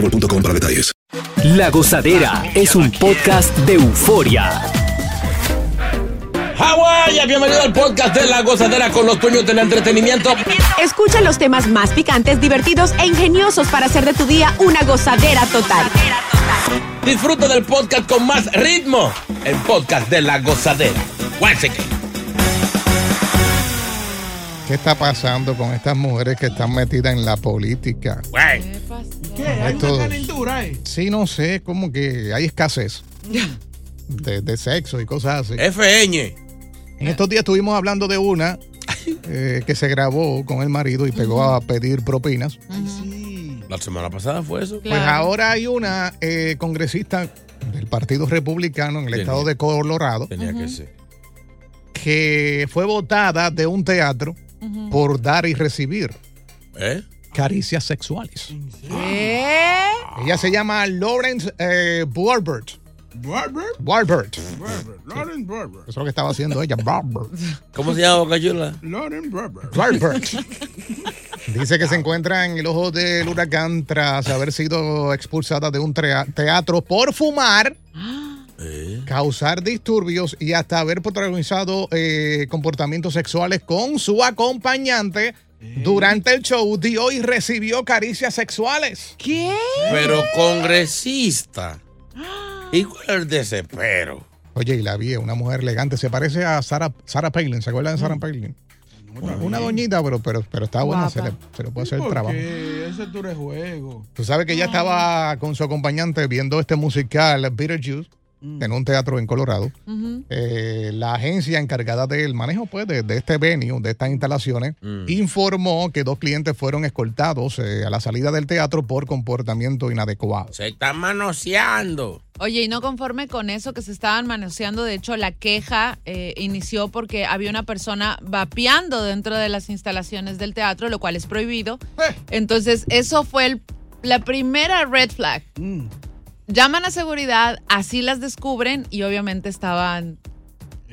boostmobile.com para detalles. La Gozadera es un podcast de euforia. Hawái, bienvenido al podcast de La Gozadera con los dueños del entretenimiento. Escucha los temas más picantes, divertidos e ingeniosos para hacer de tu día una gozadera total. Disfruta del podcast con más ritmo. El podcast de La Gozadera. ¿Qué está pasando con estas mujeres que están metidas en la política? Güey. ¿Qué? Hay una calentura ahí. Sí, no sé, como que hay escasez de, de sexo y cosas así. FN. En estos días estuvimos hablando de una eh, que se grabó con el marido y pegó a pedir propinas. Sí. La semana pasada fue eso. Pues ahora hay una eh, congresista del Partido Republicano en el Tenía- estado de Colorado Tenía que ser. que fue votada de un teatro por dar y recibir ¿Eh? Caricias sexuales. ¿Eh? Ella se llama Lawrence eh, Barbert. Barber. Barbert. Barber. Lauren Barber. Eso es lo que estaba haciendo ella. Barbert. ¿Cómo se llama Boca Chula? Lauren Barber. Barbert. Dice que se encuentra en el ojo del huracán tras haber sido expulsada de un teatro por fumar, ¿Eh? causar disturbios y hasta haber protagonizado eh, comportamientos sexuales con su acompañante. Durante el show dio y recibió caricias sexuales. ¿Qué? Pero congresista. ¿Y cuál es el desespero? Oye, y la vi, una mujer elegante. Se parece a Sarah, Sarah Palin. ¿Se acuerdan de Sarah Palin? Una doñita, pero, pero, pero está buena. Se le, se le puede hacer el trabajo. Ese tú eres juego. Tú sabes que ella estaba con su acompañante viendo este musical Beetlejuice en un teatro en Colorado. Eh, la agencia encargada del manejo pues, de, de este venue, de estas instalaciones, informó que dos clientes fueron escoltados eh, a la salida del teatro por comportamiento inadecuado. Se están manoseando. Oye, y no conforme con eso que se estaban manoseando, de hecho la queja eh, inició porque había una persona vapeando dentro de las instalaciones del teatro, lo cual es prohibido. Entonces, eso fue el- la primera red flag. Llaman a seguridad, así las descubren y obviamente estaban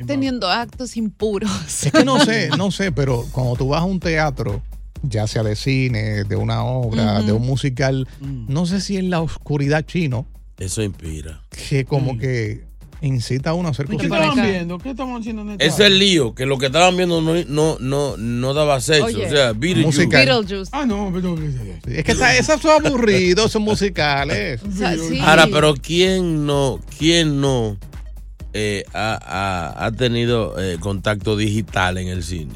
teniendo actos impuros. Es que no sé, no sé, pero cuando tú vas a un teatro, ya sea de cine, de una obra, de un musical, no sé si en la oscuridad chino, Eso inspira. que como que incita a uno a hacer ¿Y qué estaban viendo? ¿Qué estaban haciendo en esta Es el lío, que lo que estaban viendo no, no, no, no daba sexo. Oye. o sea, Beetlejuice. Beetlejuice. Ah, no, pero. Es que está, esos son aburridos, son musicales. O sea, sí. Ahora, pero ¿quién no, quién no eh, ha, ha- ha tenido eh, contacto digital en el cine?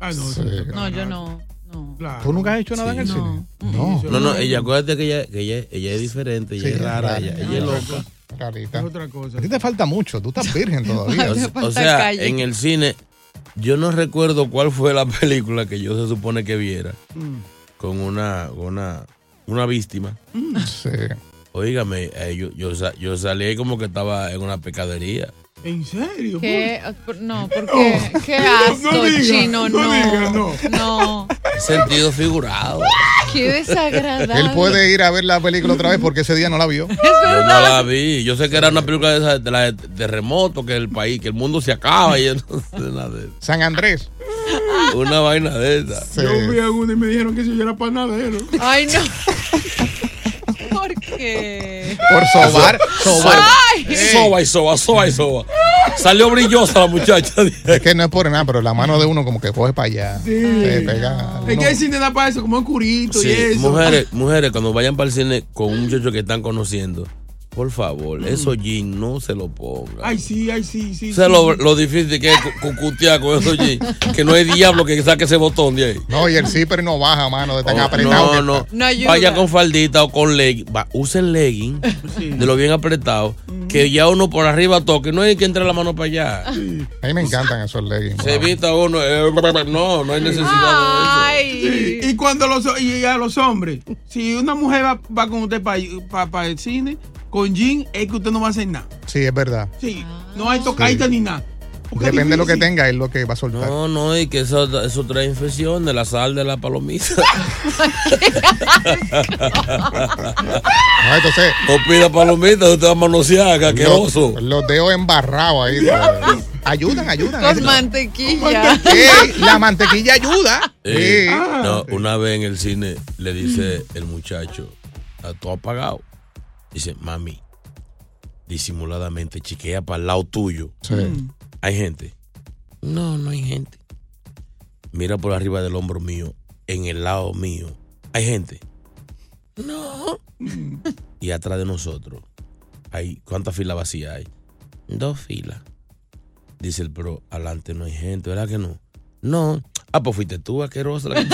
Ah, no, Sí. No, yo no. no. Claro. ¿Tú nunca has hecho nada en el No. cine? No. No, no, ella, acuérdate que ella, que ella, ella es diferente, ella Sí, es rara, rara. ella, ella es loca. Rarita. Es otra cosa. A ti te falta mucho, tú estás virgen todavía. O, sea, calle. en el cine, yo no recuerdo cuál fue la película que yo se supone que viera con una, con una, una víctima. Sí. Oígame, eh, yo, yo, sa- yo salí ahí como que estaba en una pecadería. ¿En serio? ¿Qué? No, ¿por qué? ¿Qué asco, no diga, chino? no No, diga, no. no. Sentido figurado. Qué desagradable. Él puede ir a ver la película otra vez porque ese día no la vio. Es Yo no la vi. Yo sé que era una película de, esa- de la de terremoto, que el país, que el mundo se acaba y entonces nada de- San Andrés. una vaina de esa. Sí. Yo fui a uno y me dijeron que si yo era panadero. Ay, no. ¿Por qué? Por sobar, sobar. Ay. Soba y soba, soba y soba. Salió brillosa la muchacha. Es que no es por nada, pero la mano de uno como que coge para allá. Sí. Se pega. Es que el cine da para eso, como oscurito y Sí, eso. mujeres, mujeres, cuando vayan para el cine con un muchacho que están conociendo, por favor, esos jeans no se lo pongan. Ay, sí, ay, sí, sí. ¿Sabes sí. lo, lo difícil que es cu- cucutear con esos jeans? Que no hay diablo que saque ese botón de ahí. No, y el zipper no baja, mano, de tan Oh, apretado. no, que no. está. No ayuda. Vaya con faldita o con legging. Va, usen legging de lo bien apretado. Que ya uno por arriba toque. No hay que entrar la mano para allá. A mí me encantan esos leggings. Se evita uno. eh, no, no hay necesidad Ay. Y cuando los y a los hombres, si una mujer va, va con usted para el cine con jean, es que usted no va a hacer nada. Sí, es verdad. Sí, no hay tocadita ni nada. Porque Depende de lo que tenga, es lo que va a soltar. No, no, y que eso, eso trae infección de la sal de la palomita. No, entonces, o pida palomita, usted va a manosear, los, los dedos embarrados ahí. pues, ayudan, ayudan. Con Es- mantequilla. La mantequilla ayuda. Eh, Sí. no, una vez en el cine le dice el muchacho, a todo apagado. Dice, mami, disimuladamente chiquea para el lado tuyo. Sí. ¿Hay gente? No, no hay gente. Mira por arriba del hombro mío, en el lado mío. ¿Hay gente? No. y atrás de nosotros, hay ¿cuántas filas vacías hay? Dos filas. Dice el pro, adelante no hay gente, ¿verdad que no? No. Ah, pues fuiste tú, asquerosa. la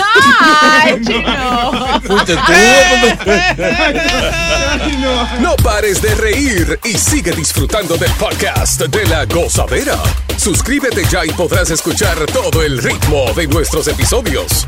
Ay, chino. Fuiste tú. Ay, no. No pares de reír y sigue disfrutando del podcast de la gozadera. Suscríbete ya y podrás escuchar todo el ritmo de nuestros episodios.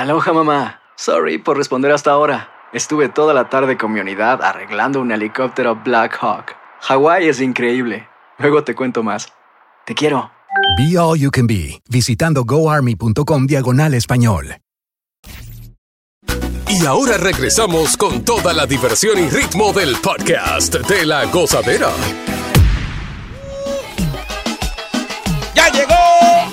Aloha mamá. Sorry por responder hasta ahora. Estuve toda la tarde con mi unidad arreglando un helicóptero Black Hawk. Hawái es increíble. Luego te cuento más. Te quiero. Be All You Can Be, visitando goarmy.com diagonal español. Y ahora regresamos con toda la diversión y ritmo del podcast de la gozadera. ¡Ya llegó!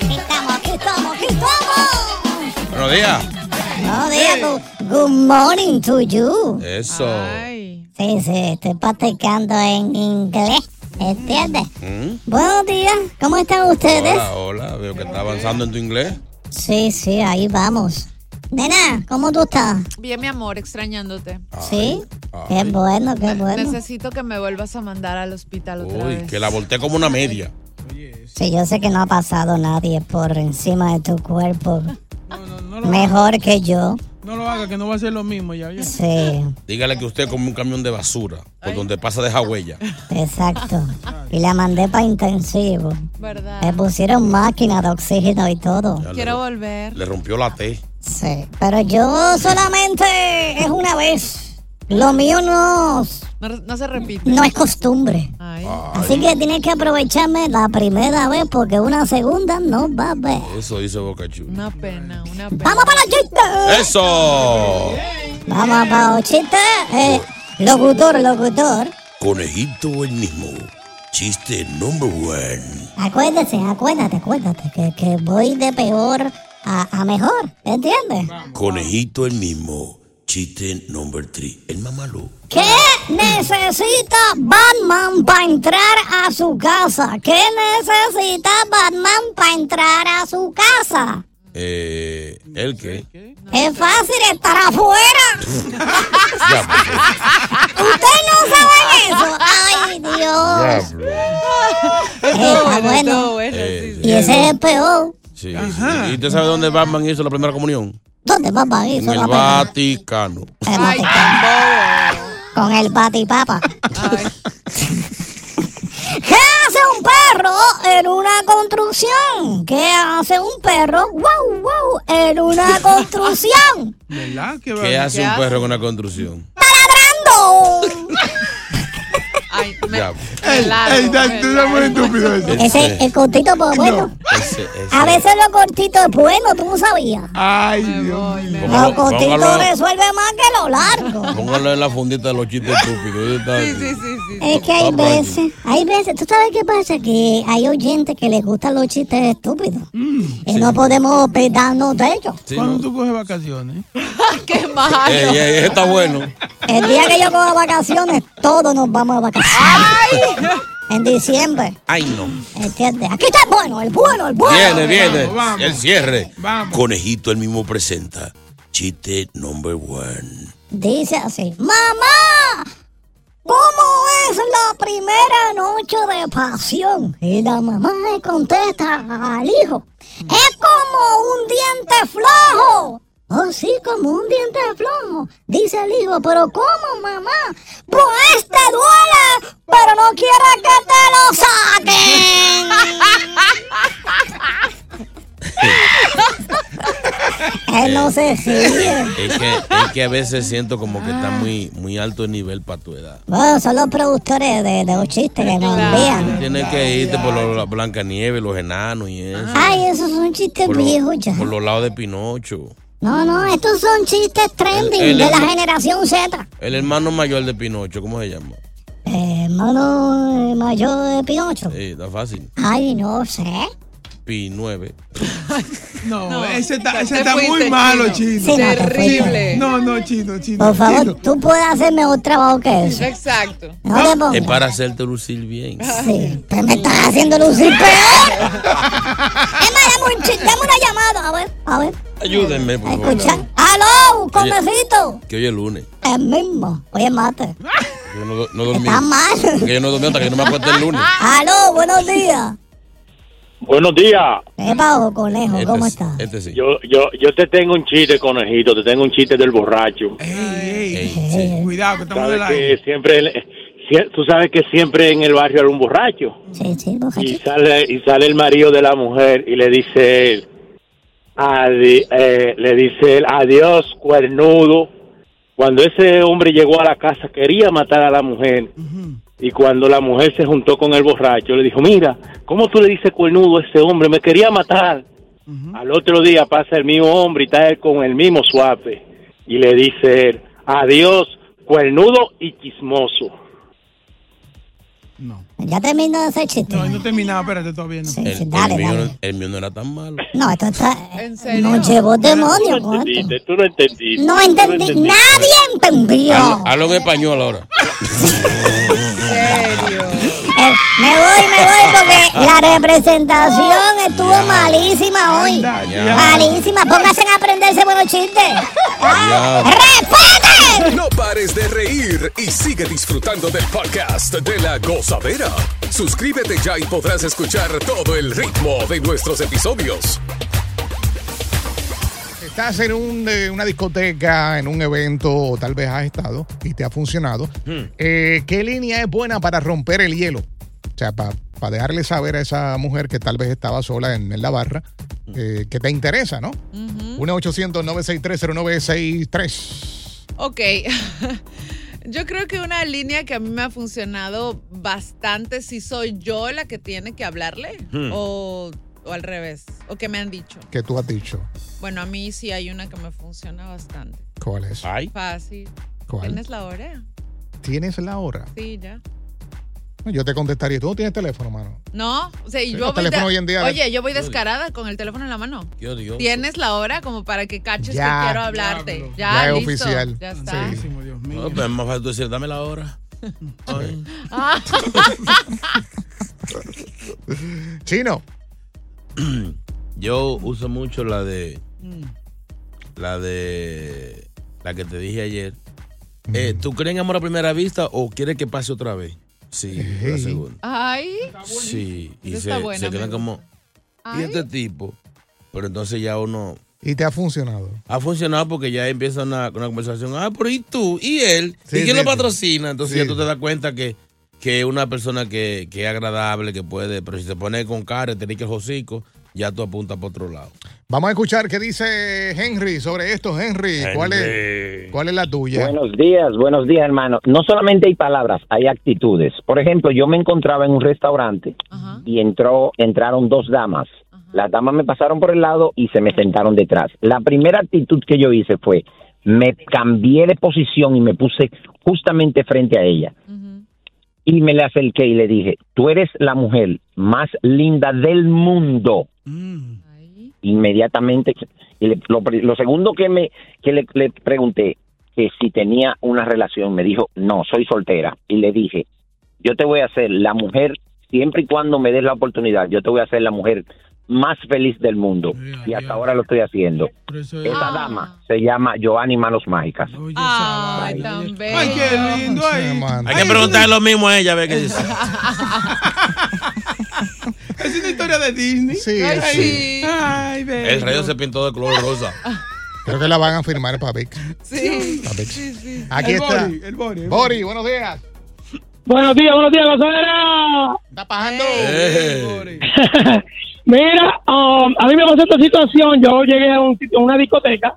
Estamos, estamos, estamos. Buenos días. No, diga good, good morning to you. Eso. Ay. Sí, sí, estoy practicando en inglés. ¿Entiendes? Mm. Buenos días, ¿cómo están ustedes? Hola, hola. Veo que está avanzando en tu inglés. Sí, sí, ahí vamos. Nena, ¿cómo tú estás? Bien, mi amor, extrañándote. ¿Sí? ay. Qué bueno, qué bueno. Necesito que me vuelvas a mandar al hospital otra Uy, vez. que la volteé como una media. Sí, yo sé que no ha pasado nadie por encima de tu cuerpo. No, no, Mejor que yo. no lo haga, que no va a ser lo mismo ya. ya. Sí, Dígale que usted como un camión de basura, por donde pasa deja huella. exacto. Y la mandé para intensivo. Me ¿Verdad? pusieron máquina de oxígeno y todo. Ya le Quiero ro- volver. Le rompió la T. Sí, pero yo solamente es una vez. Lo mío no, No, no se repite. no es costumbre. Ay. Así que tienes que aprovecharme la primera vez porque una segunda no va a haber. Eso hizo Boca Chula. Una pena, una pena. ¡Vamos para los chistes! ¡Eso! Vamos para los chistes. Eh, locutor, locutor. Conejito el mismo. Chiste number one. Acuérdese, acuérdate, acuérdate que, que voy de peor a, a mejor. ¿Entiendes? Conejito el mismo. Chiste number three. El mamalú. ¿Qué necesita Batman para entrar a su casa? ¿Qué necesita Batman para entrar a su casa? Eh, ¿El qué? Es fácil estar afuera. ¿Ustedes no saben eso? ¡Ay, Dios! está bueno. Eh. Y ese es el peor. Sí, sí. ¿Y usted sabe dónde Batman hizo la primera comunión? ¿Dónde En hizo el? Vaticano. El Ay, Vaticano. Con el batipapa. ¿Qué hace un perro en una construcción? ¿Qué hace un perro? ¡Wow, wow! En una construcción. ¿Verdad? ¿Qué, va- ¿Qué hace ¿Qué un hace? perro con una construcción? ¡Taladrando! Ay, Ya. me largo, Ey, da- me tú eres muy largo. estúpido eso. Ese, el cortito, pues bueno. Ese, ese. A veces lo cortito es bueno, tú no sabías. Ay, Dios mío. Lo cortito póngalo, resuelve más que lo largo. póngalo en la fundita de los chistes estúpidos. Sí, sí, sí, sí. Es que hay veces, hay veces, ¿tú sabes qué pasa? Que hay oyentes que les gustan los chistes estúpidos. y no podemos darnos de ellos. Sí, ¿Cuándo ¿no? tú coges vacaciones? Qué malo. Ey, ey, ese está bueno. El día que yo coja vacaciones, todos nos vamos de vacaciones. En diciembre, Ay, no. ¿entiendes? Aquí está el bueno, el bueno, el bueno. Viene, viene. Vamos, vamos. El cierre. Vamos. Conejito, el mismo presenta. Chiste number one. Dice así, mamá, ¿cómo es la primera noche de pasión? Y la mamá le contesta al hijo, es como un diente flojo. Oh, sí, como un diente flojo. Dice el hijo, pero ¿cómo, mamá? Pues te duele, pero no quiere que te lo saquen. Él no se ríe. Es que, es que a veces siento como que está muy, muy alto el nivel para tu edad. Bueno, son los productores de, de los chistes que nos envían. Tienes que irte por los, la Blancanieves, los enanos y eso. Ay, esos son chistes viejos ya. por los lados de Pinocho. No, no, estos son chistes trending El- el- de la generación Z. El hermano mayor de Pinocho, ¿cómo se llama? Eh, hermano eh, mayor de Pinocho. Sí, está fácil. Ay, no sé. Pi 9. No, No, ese está, ese muy malo, Chino. no, Terrible. No, no, chino, chino. Por favor, chino. tú puedes hacer mejor trabajo que eso. Exacto. No te Es para hacerte lucir bien. Sí, pero me estás haciendo lucir peor. es más, dame, un dame una llamada. A ver, a ver. Ayúdenme, por favor. escuchar. ¡Aló, comecito! Que hoy es lunes. El mismo. Oye, mate. Yo no, no dormí. Está mal. Porque yo no dormí hasta que no me acueste el lunes. Aló, buenos días. Buenos días. ¿Qué pasó, conejo? Este ¿Cómo sí, estás? Este sí. Yo, yo, yo te tengo un chiste, conejito. Te tengo un chiste del borracho. Ey, ey, Ey, sí. Cuidado, que estamos Sabes aire. que siempre, sie- tú sabes que siempre en el barrio hay un borracho. Sí, sí, Y borrachito. sale, y sale el marido de la mujer y le dice él, adi- eh, le dice él, adiós, cuernudo. Cuando ese hombre llegó a la casa quería matar a la mujer. Y cuando la mujer se juntó con el borracho, le dijo, mira, ¿cómo tú le dices cuernudo a ese hombre? Me quería matar. Al otro día pasa el mismo hombre y está él con el mismo suape. Y le dice él, adiós, cuernudo y chismoso. No. Ya terminó ese chiste. No, no he terminado, espérate, todavía no. Sí, El, sí, el dale, mío, dale. no- el mío no era tan malo. No, esto está. ¿En serio? Nos llevó demonio Tú no entendiste, tú no entendiste. No entendí. entendiste. Nadie entendió. Hablo, hablo en español ahora. serio. Eh, me voy, me voy porque la representación estuvo malísima hoy. Anda. Malísima. Pónganse a aprenderse buenos chistes. ¡Respeten! No pares de reír y sigue disfrutando del podcast de la gozadera. Suscríbete ya y podrás escuchar todo el ritmo de nuestros episodios. Estás en un, eh, una discoteca, en un evento, o tal vez has estado y te ha funcionado. Eh, ¿Qué línea es buena para romper el hielo? O sea, para dejarle saber a esa mujer que tal vez estaba sola en, en la barra, eh, que te interesa, ¿no? 1-800-963-0963. Ok. Yo creo que una línea que a mí me ha funcionado bastante, si soy yo la que tiene que hablarle Hmm. o, o al revés, o que me han dicho. Que tú has dicho. Bueno, a mí sí hay una que me funciona bastante. ¿Cuál es? Ay. Fácil. ¿Cuál? ¿Tienes la hora? ¿Tienes la hora? Sí, ya. Yo te contestaría. ¿Tú no tienes teléfono, mano? No, o sea, y Sí, yo los voy de- hoy en día- Oye, yo voy descarada con el teléfono en la mano. Qué odioso. Tienes la hora como para que caches Ya. que quiero hablarte. Diablo. Ya, Ya es listo. oficial. Ya está. Santísimo, Dios mío. No, pues es más fácil tú decir, dame la hora. Ah. Chino. Yo uso mucho la de. Mm. La de. La que te dije ayer. Eh, ¿Tú crees en amor a primera vista o quieres que pase otra vez? Sí, la Hey. segunda. Ay. Sí, y se, está buena, se quedan como. ¿Y este tipo? Pero entonces ya uno. ¿Y te ha funcionado? Ha funcionado porque ya empieza una, una conversación. Ah, pero ¿y tú? ¿Y él? Sí, ¿Y quién sí, lo patrocina? Entonces Sí. ya tú te das cuenta que que una persona que, que es agradable, que puede, pero si se pone con cara, tenés que el hocico, ya tú apuntas para otro lado. Vamos a escuchar qué dice Henry sobre esto. Henry, ¿cuál es, ¿Cuál es la tuya? Buenos días, buenos días, hermano. No solamente hay palabras, hay actitudes. Por ejemplo, yo me encontraba en un restaurante y entró, entraron dos damas. Las damas me pasaron por el lado y se me sentaron detrás. La primera actitud que yo hice fue, me cambié de posición y me puse justamente frente a ella. Y me le acerqué y le dije, tú eres la mujer más linda del mundo. Inmediatamente, y le- lo, lo segundo que me que le, le pregunté, que si tenía una relación, me dijo, no, soy soltera. Y le dije, yo te voy a hacer la mujer, siempre y cuando me des la oportunidad, yo te voy a hacer la mujer más feliz del mundo. Y hasta ahora lo estoy haciendo. Esa dama se llama Giovanni Manos Mágicas. Ay, tan bello. Ay, qué lindo ahí. Hay que preguntarle lo mismo a ella, a ver qué dice. Es una historia de Disney. Sí, Ay, sí. Ay, bello. El rayo se pintó de color rosa. Creo que la van a firmar para Vic. Sí. Pa' Vic. sí, sí. Aquí El está. Bori, el Bori, el Bori, buenos días. Buenos días, buenos días, gozadera. Está pagando. Eh. Mira, um, a mí me pasó esta situación. Yo llegué a, un sitio- a una discoteca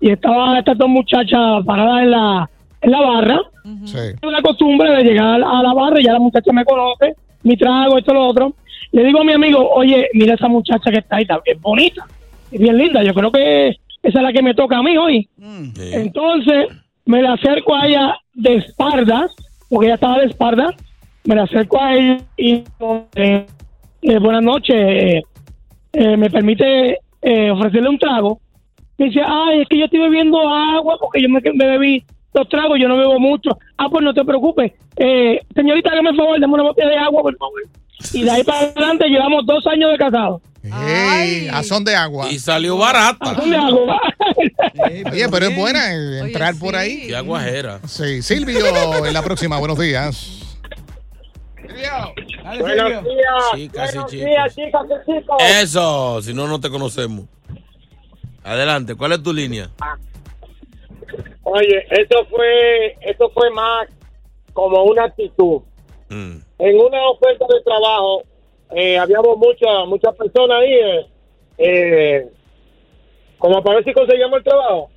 y estaba estas dos muchachas paradas en la, en la barra. Sí. Tengo la costumbre de llegar a la barra y ya la muchacha me conoce, mi trago, esto, lo otro. Le digo a mi amigo, oye, mira esa muchacha que está ahí, está- es bonita, es bien linda. Yo creo que esa es la que me toca a mí hoy. Entonces me la acerco a ella de espaldas, porque ella estaba de espaldas. Me la acerco a ella y eh, eh, buenas noches, eh, eh, me permite eh, ofrecerle un trago. Me dice, ay, es que yo estoy bebiendo agua porque yo me, me bebí dos tragos, yo no bebo mucho. Ah, pues no te preocupes. Eh, señorita, hágame el favor, dame una botella de agua, por favor. Y de ahí para adelante llevamos dos años de casados. Ey, a son de agua. Y salió barata. ¿A dónde hago? Oye, pero es buena entrar por ahí. Y aguajera. Sí, Silvio, en la próxima. Buenos días. Buenos días. Chicas y buenos chicos. días, chicas y chicos. Eso, si no, no te conocemos. Adelante, ¿cuál es tu línea? Oye, eso fue, eso fue más como una actitud. Mm. En una oferta de trabajo, eh, habíamos muchas muchas personas ahí, eh, eh, como para ver si conseguíamos el trabajo.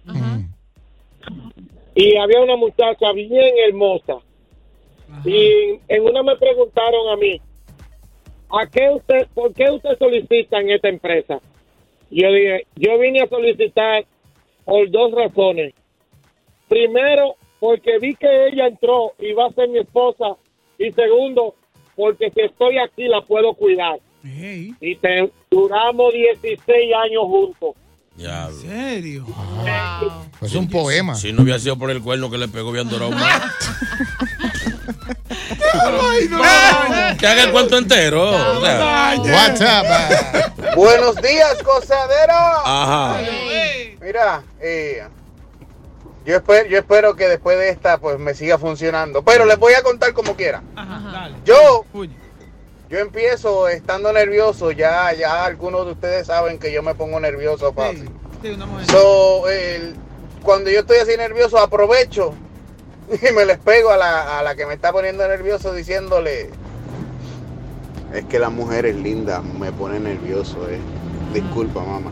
Y había una muchacha bien hermosa. Y en una me preguntaron a mí, ¿a qué usted, por qué usted solicita en esta empresa? Y yo dije, yo vine a solicitar por dos razones. Primero, porque vi que ella entró y va a ser mi esposa. Y segundo, porque si estoy aquí la puedo cuidar. Y te- duramos 16 años juntos. Ya. ¿En serio? Es un poema. Si no hubiera sido por el cuerno que le pegó, habían durado más. Que haga el cuento entero. o sea. WhatsApp. Buenos días, gozadera. Ajá. Mira, eh, yo, espero, yo espero que después de esta pues me siga funcionando. Pero les voy a contar como quiera. Yo, yo empiezo estando nervioso. Ya, ya algunos de ustedes saben que yo me pongo nervioso fácil. So, el- cuando yo estoy así nervioso, aprovecho y me les pego a la, a la que me está poniendo nervioso diciéndole, es que la mujer es linda, me pone nervioso, eh. Disculpa, mamá.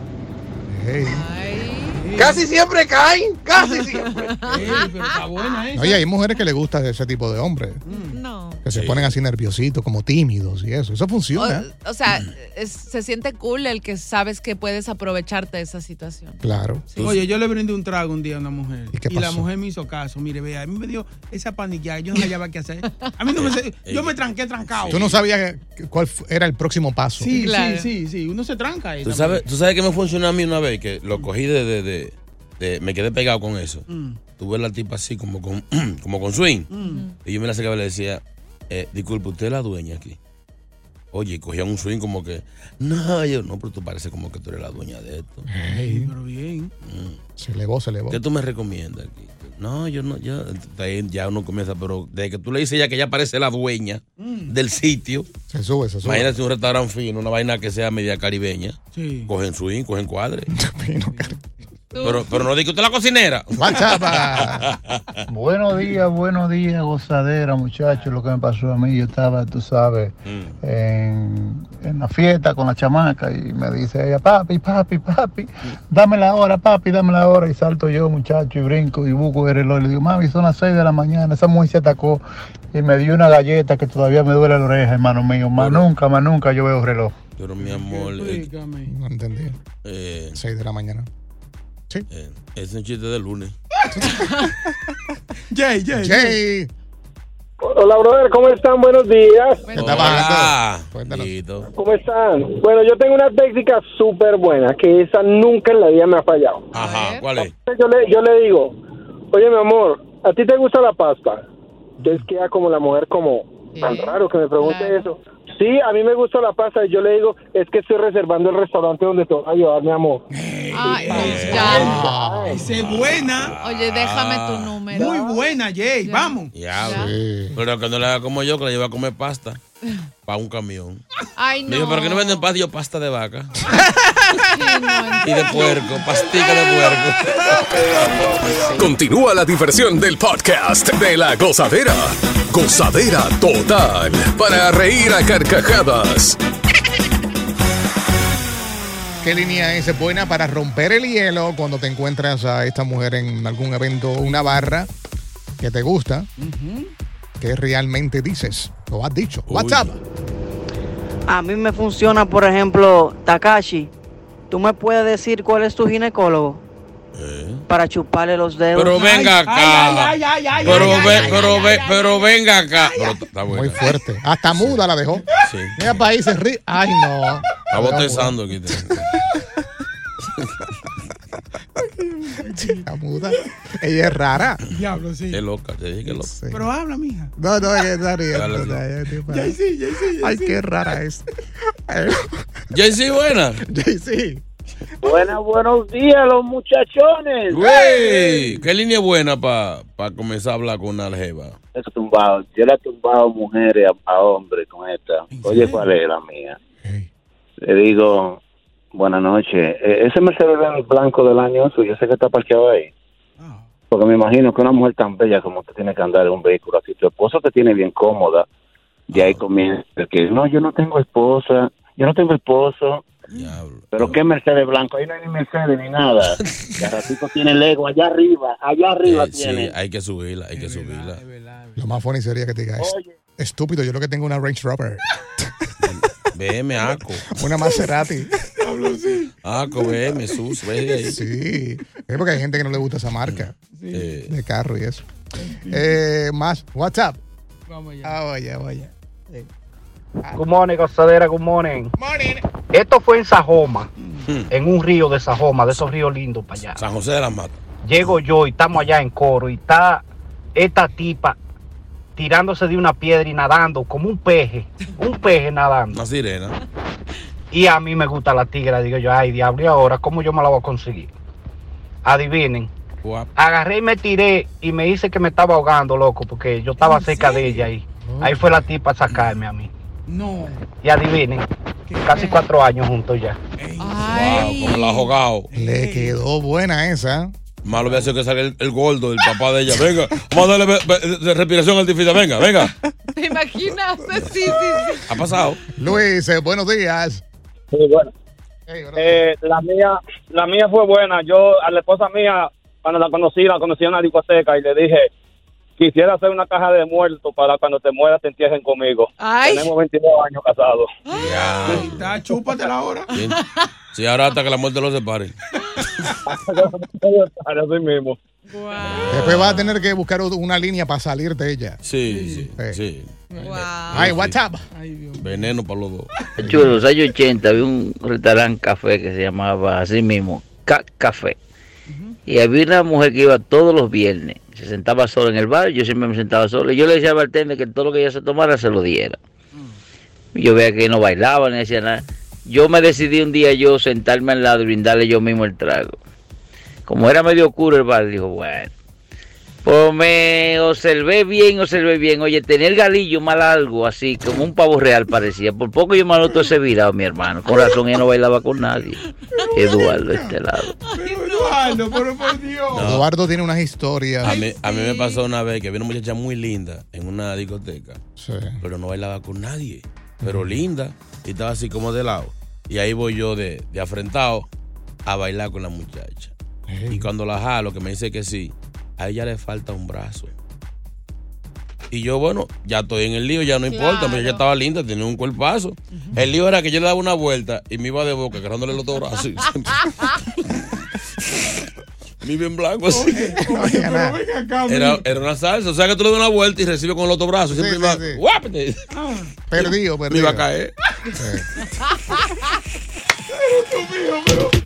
Casi siempre caen, casi siempre. pero está buena esa. Oye, hay mujeres que les gusta ese tipo de hombres. No. Que se ponen así nerviositos, como tímidos y eso. Eso funciona. O sea, es- se siente cool el que sabes que puedes aprovecharte de esa situación. Claro. Oye, yo le brindé un trago un día a una mujer. ¿Y qué la pasó? mujer me hizo caso. Mire, vea, a mí me dio esa paniqueada. Yo no hallaba qué hacer. A mí no me sé- Yo me tranqué trancado. Tú no sabías cuál era el próximo paso. Sí, sí, sí, sí. Uno se tranca ahí. ¿Tú sabes, ¿Tú sabes que me funcionó a mí una vez? Que lo cogí de... de- de- de- me quedé pegado con eso. Mm. Tuve la tipa así como con, como con swing. Mm. Y yo me la acercaba y le decía, eh, disculpe, ¿usted es la dueña aquí? Oye, cogía un swing como que, no, yo, no, pero tú pareces como que tú eres la dueña de esto. Ey, Pero bien. se elevó, se elevó. ¿Qué tú me recomiendas aquí? No, yo no, ya, ya uno comienza, pero desde que tú le dices ya que ella parece la dueña Mm. del sitio, Se sube, se sube. imagínate un restaurante fino, una vaina que sea media caribeña, Sí. cogen swing, cogen cuadre. Pero, pero no diga usted la cocinera. Buenos días, buenos días, gozadera, muchachos. Lo que me pasó a mí, yo estaba, tú sabes, Mm. en, en la fiesta con la chamaca y me dice ella, papi, papi, papi, dame la hora, papi, dame la hora. Y salto yo, muchacho, y brinco y busco el reloj. Y le digo, mami, son las 6 de la mañana. Esa mujer se atacó y me dio una galleta que todavía me duele la oreja, hermano mío. Más nunca, más nunca yo veo reloj. Pero mi amor. eh, No entendí. eh, 6 de la mañana. Sí. eh, es un chiste de lunes. Jay, Jay. Jay. Hola, brother, ¿cómo están? Buenos días. Hola. ¿Cómo están? Bueno, yo tengo una técnica súper buena, que esa nunca en la vida me ha fallado. Ajá, ¿cuál es? Yo le, yo le digo, oye, mi amor, ¿a ti te gusta la pasta? Entonces queda como la mujer como tan raro que me pregunte eso. Sí, a mí me gusta la pasta y yo le digo, es que estoy reservando el restaurante donde te vas a llevar, mi amor. Ay, ya. Es buena. Oye, déjame tu número. Muy buena, Jay. Vamos. Ya, Pero que no le haga como yo, que le lleva a comer pasta para un camión. Ay, Me dijo, no. ¿pero qué no venden pasta? Y Yo, pasta de vaca. y de puerco, pastica de puerco. Continúa la diversión del podcast de la gozadera. Gozadera total. Para reír a carcajadas. ¿Qué línea es buena para romper el hielo cuando te encuentras a esta mujer en algún evento, una barra que te gusta? ¿Qué realmente dices? ¿Lo has dicho? WhatsApp. A mí me funciona, por ejemplo, Takashi. ¿Tú me puedes decir cuál es tu ginecólogo? Para chuparle los dedos. Pero venga acá. Pero, ve- pero, ve- pero venga acá. Pero está buena. Muy fuerte. Hasta muda la dejó. Sí. Mira países ri- Ay, no. Está botezando aquí. Está muda. Ella es rara. Diablo, sí. Qué loca, te dije que loca. Pero habla, mija. No, no, que está riendo. Dale, o sea, ella es tipo- Jay, sí, Jay, sí, Jay, Ay, sí. qué rara es. Jay-Z, buena. Jay-Z. Buenas, buenos días, los muchachones. Güey, ¿qué línea es buena para comenzar a hablar con una aljeva? He tumbado, yo le he tumbado mujeres a, a hombres con esta. Oye, ¿cuál es la mía? Le digo, buenas noches. Eh, ese Mercedes blanco del año suyo, ese que está parqueado ahí. Porque me imagino que una mujer tan bella como usted tiene que andar en un vehículo así. Tu esposo te tiene bien cómoda. Y ahí comienza el que, no, yo no tengo esposa, yo no tengo esposo. Pero qué Mercedes blanco, ahí no hay ni Mercedes ni nada. Ya ratito tiene el ego allá arriba, allá arriba Eh, sí, tiene. hay que subirla, hay que subirla. Lo más funny sería que te diga, "Es- estúpido, yo lo que tengo una Range Rover. BM Aco. Una Maserati. Aco, BM, sus. Sí. Es porque hay gente que no le gusta esa marca Eh, de carro y eso. Eh, más, WhatsApp. Ah, oye, oye. Good morning, gozadera, good morning. Esto fue en Sajoma, en un río de Sajoma, de esos ríos lindos para allá. San José de las Matas. Llego yo y estamos allá en coro y está esta tipa tirándose de una piedra y nadando como un peje, un peje nadando. Una sirena. Y a mí me gusta la tigra, digo yo, ay diablo, ¿y ahora cómo yo me la voy a conseguir? Adivinen. Agarré y me tiré y me hice que me estaba ahogando, loco, porque yo estaba cerca de ella ahí. Ahí fue la tipa a sacarme a mí. No. Y adivinen, casi cuatro años juntos ya. Wow, como la jugado. Le quedó buena esa. Malo hubiera sido que salga el, el gordo, el papá de ella. Venga, vamos a darle be- be- de respiración artificial. Venga, venga. ¿Te imaginas? Sí, sí, sí. Ha pasado. Luis, eh, buenos días. Sí, bueno. Eh, la mía la mía fue buena. Yo a la esposa mía, cuando la conocí, la conocí en una discoteca y le dije, quisiera hacer una caja de muertos para cuando te mueras te entierren conmigo. Ay. Tenemos 22 años casados. Ya. chúpatela ahora. Sí. Sí, ahora hasta que la muerte los separe. Así mismo. Después vas a tener que buscar una línea para salir de ella. Sí, sí, sí. Ay, WhatsApp. Veneno para los dos. Chulo, en los años 80 había un restaurante café que se llamaba así mismo, Ca Café. Y había una mujer que iba todos los viernes. Se sentaba sola en el bar, yo siempre me sentaba sola. Y yo le decía al bartender que todo lo que ella se tomara se lo diera. Y Yo veía que no bailaba ni hacía nada. Yo me decidí un día yo sentarme al lado y brindarle yo mismo el trago. Como era medio oscuro el bar, dijo, bueno, Pues me observé bien, observé bien. Oye, tener el galillo más largo, así, como un pavo real parecía. Por poco yo me noto ese virado, mi hermano. Con razón, ella no bailaba con nadie. Eduardo, este lado. Eduardo, pero por Dios. Eduardo tiene unas historias. A mí, a mí me pasó una vez que vi una muchacha muy linda en una discoteca, Sí. pero no bailaba con nadie, pero linda, y estaba así como de lado. Y ahí voy yo de, de afrentado a bailar con la muchacha. Y cuando la jalo, que me dice que sí, a ella le falta un brazo. Y yo, bueno, ya estoy en el lío, ya no importa, pero ella estaba linda, tenía un cuerpazo. El lío era que yo le daba una vuelta y me iba de boca, agarrándole los dos brazos. Mi bien blanco así. Era, era una salsa. O sea que tú le das una vuelta y recibes con el otro brazo. Siempre Sí, iba, sí, sí. Perdido, Me perdido. iba a caer.